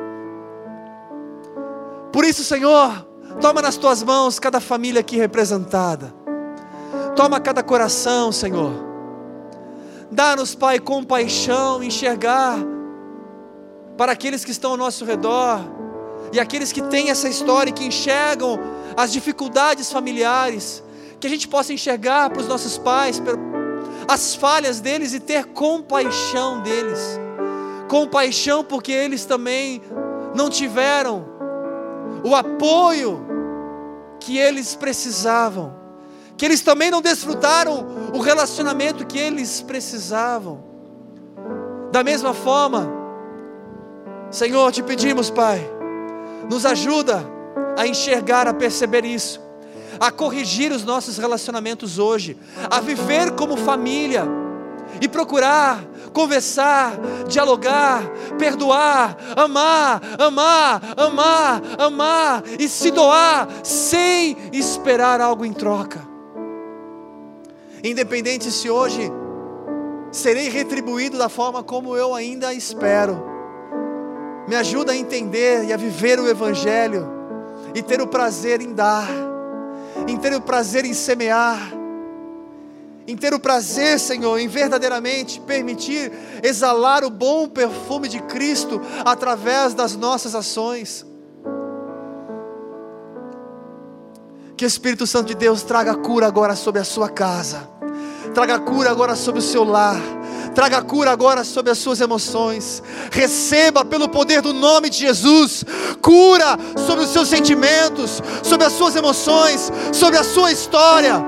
por isso, Senhor, toma nas tuas mãos cada família aqui representada. Toma cada coração, Senhor. Dá-nos, Pai, compaixão, enxergar para aqueles que estão ao nosso redor e aqueles que têm essa história e que enxergam as dificuldades familiares, que a gente possa enxergar para os nossos pais as falhas deles e ter compaixão deles. Compaixão porque eles também não tiveram o apoio que eles precisavam, que eles também não desfrutaram o relacionamento que eles precisavam. Da mesma forma, Senhor, te pedimos, Pai, nos ajuda a enxergar, a perceber isso, a corrigir os nossos relacionamentos hoje, a viver como família e procurar conversar, dialogar, perdoar, amar, amar, amar, amar e se doar sem esperar algo em troca. Independente se hoje serei retribuído da forma como eu ainda espero. Me ajuda a entender e a viver o Evangelho e ter o prazer em dar, em ter o prazer em semear em ter o prazer, Senhor, em verdadeiramente permitir exalar o bom perfume de Cristo através das nossas ações. Que o Espírito Santo de Deus traga cura agora sobre a sua casa, traga cura agora sobre o seu lar, traga cura agora sobre as suas emoções. Receba pelo poder do nome de Jesus cura sobre os seus sentimentos, sobre as suas emoções, sobre a sua história.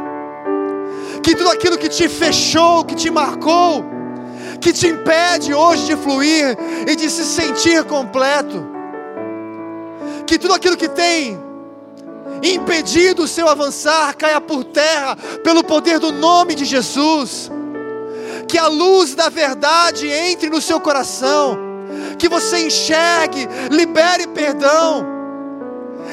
Que tudo aquilo que te fechou, que te marcou, que te impede hoje de fluir e de se sentir completo, que tudo aquilo que tem impedido o seu avançar caia por terra pelo poder do nome de Jesus, que a luz da verdade entre no seu coração, que você enxergue, libere perdão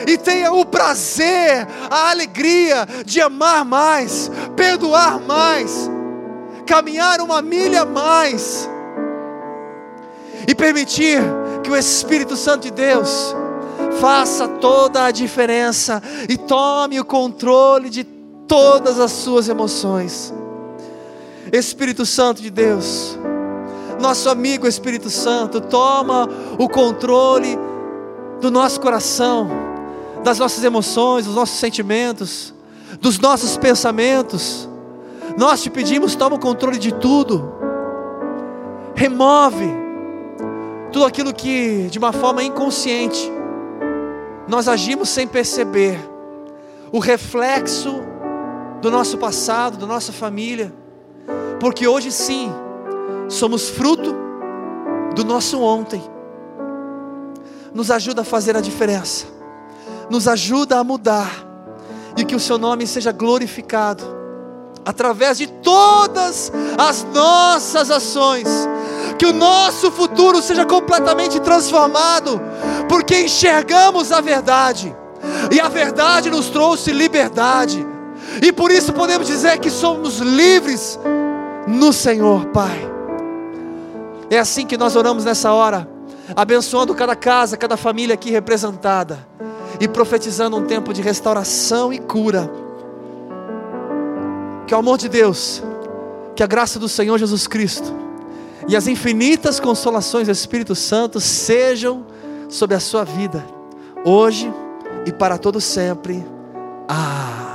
e tenha o prazer, a alegria de amar mais, perdoar mais, caminhar uma milha mais e permitir que o Espírito Santo de Deus faça toda a diferença e tome o controle de todas as suas emoções. Espírito Santo de Deus, nosso amigo Espírito Santo, toma o controle do nosso coração das nossas emoções, dos nossos sentimentos, dos nossos pensamentos. Nós te pedimos, toma o controle de tudo. Remove tudo aquilo que, de uma forma inconsciente, nós agimos sem perceber. O reflexo do nosso passado, da nossa família, porque hoje sim somos fruto do nosso ontem. Nos ajuda a fazer a diferença, nos ajuda a mudar, e que o Seu nome seja glorificado através de todas as nossas ações, que o nosso futuro seja completamente transformado, porque enxergamos a verdade, e a verdade nos trouxe liberdade, e por isso podemos dizer que somos livres no Senhor, Pai. É assim que nós oramos nessa hora, abençoando cada casa, cada família aqui representada e profetizando um tempo de restauração e cura. Que o amor de Deus, que a graça do Senhor Jesus Cristo e as infinitas consolações do Espírito Santo sejam sobre a sua vida, hoje e para todo sempre. Amém.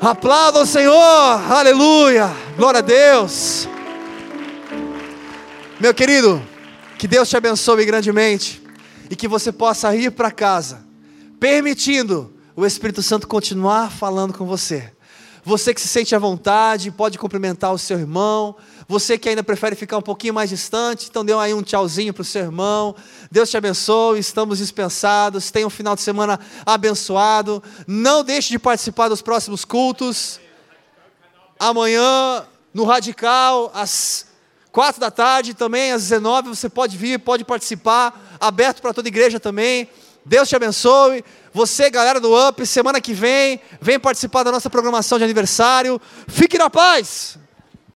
Aplauda o Senhor, aleluia, glória a Deus. Meu querido, que Deus te abençoe grandemente e que você possa ir para casa, permitindo o Espírito Santo continuar falando com você. Você que se sente à vontade, pode cumprimentar o seu irmão. Você que ainda prefere ficar um pouquinho mais distante, então dê aí um tchauzinho para o seu irmão. Deus te abençoe, estamos dispensados. Tenha um final de semana abençoado. Não deixe de participar dos próximos cultos. Amanhã, no Radical, às quatro da tarde, também às 19, você pode vir, pode participar. Aberto para toda igreja também. Deus te abençoe. Você, galera do UP, semana que vem, vem participar da nossa programação de aniversário. Fique na paz!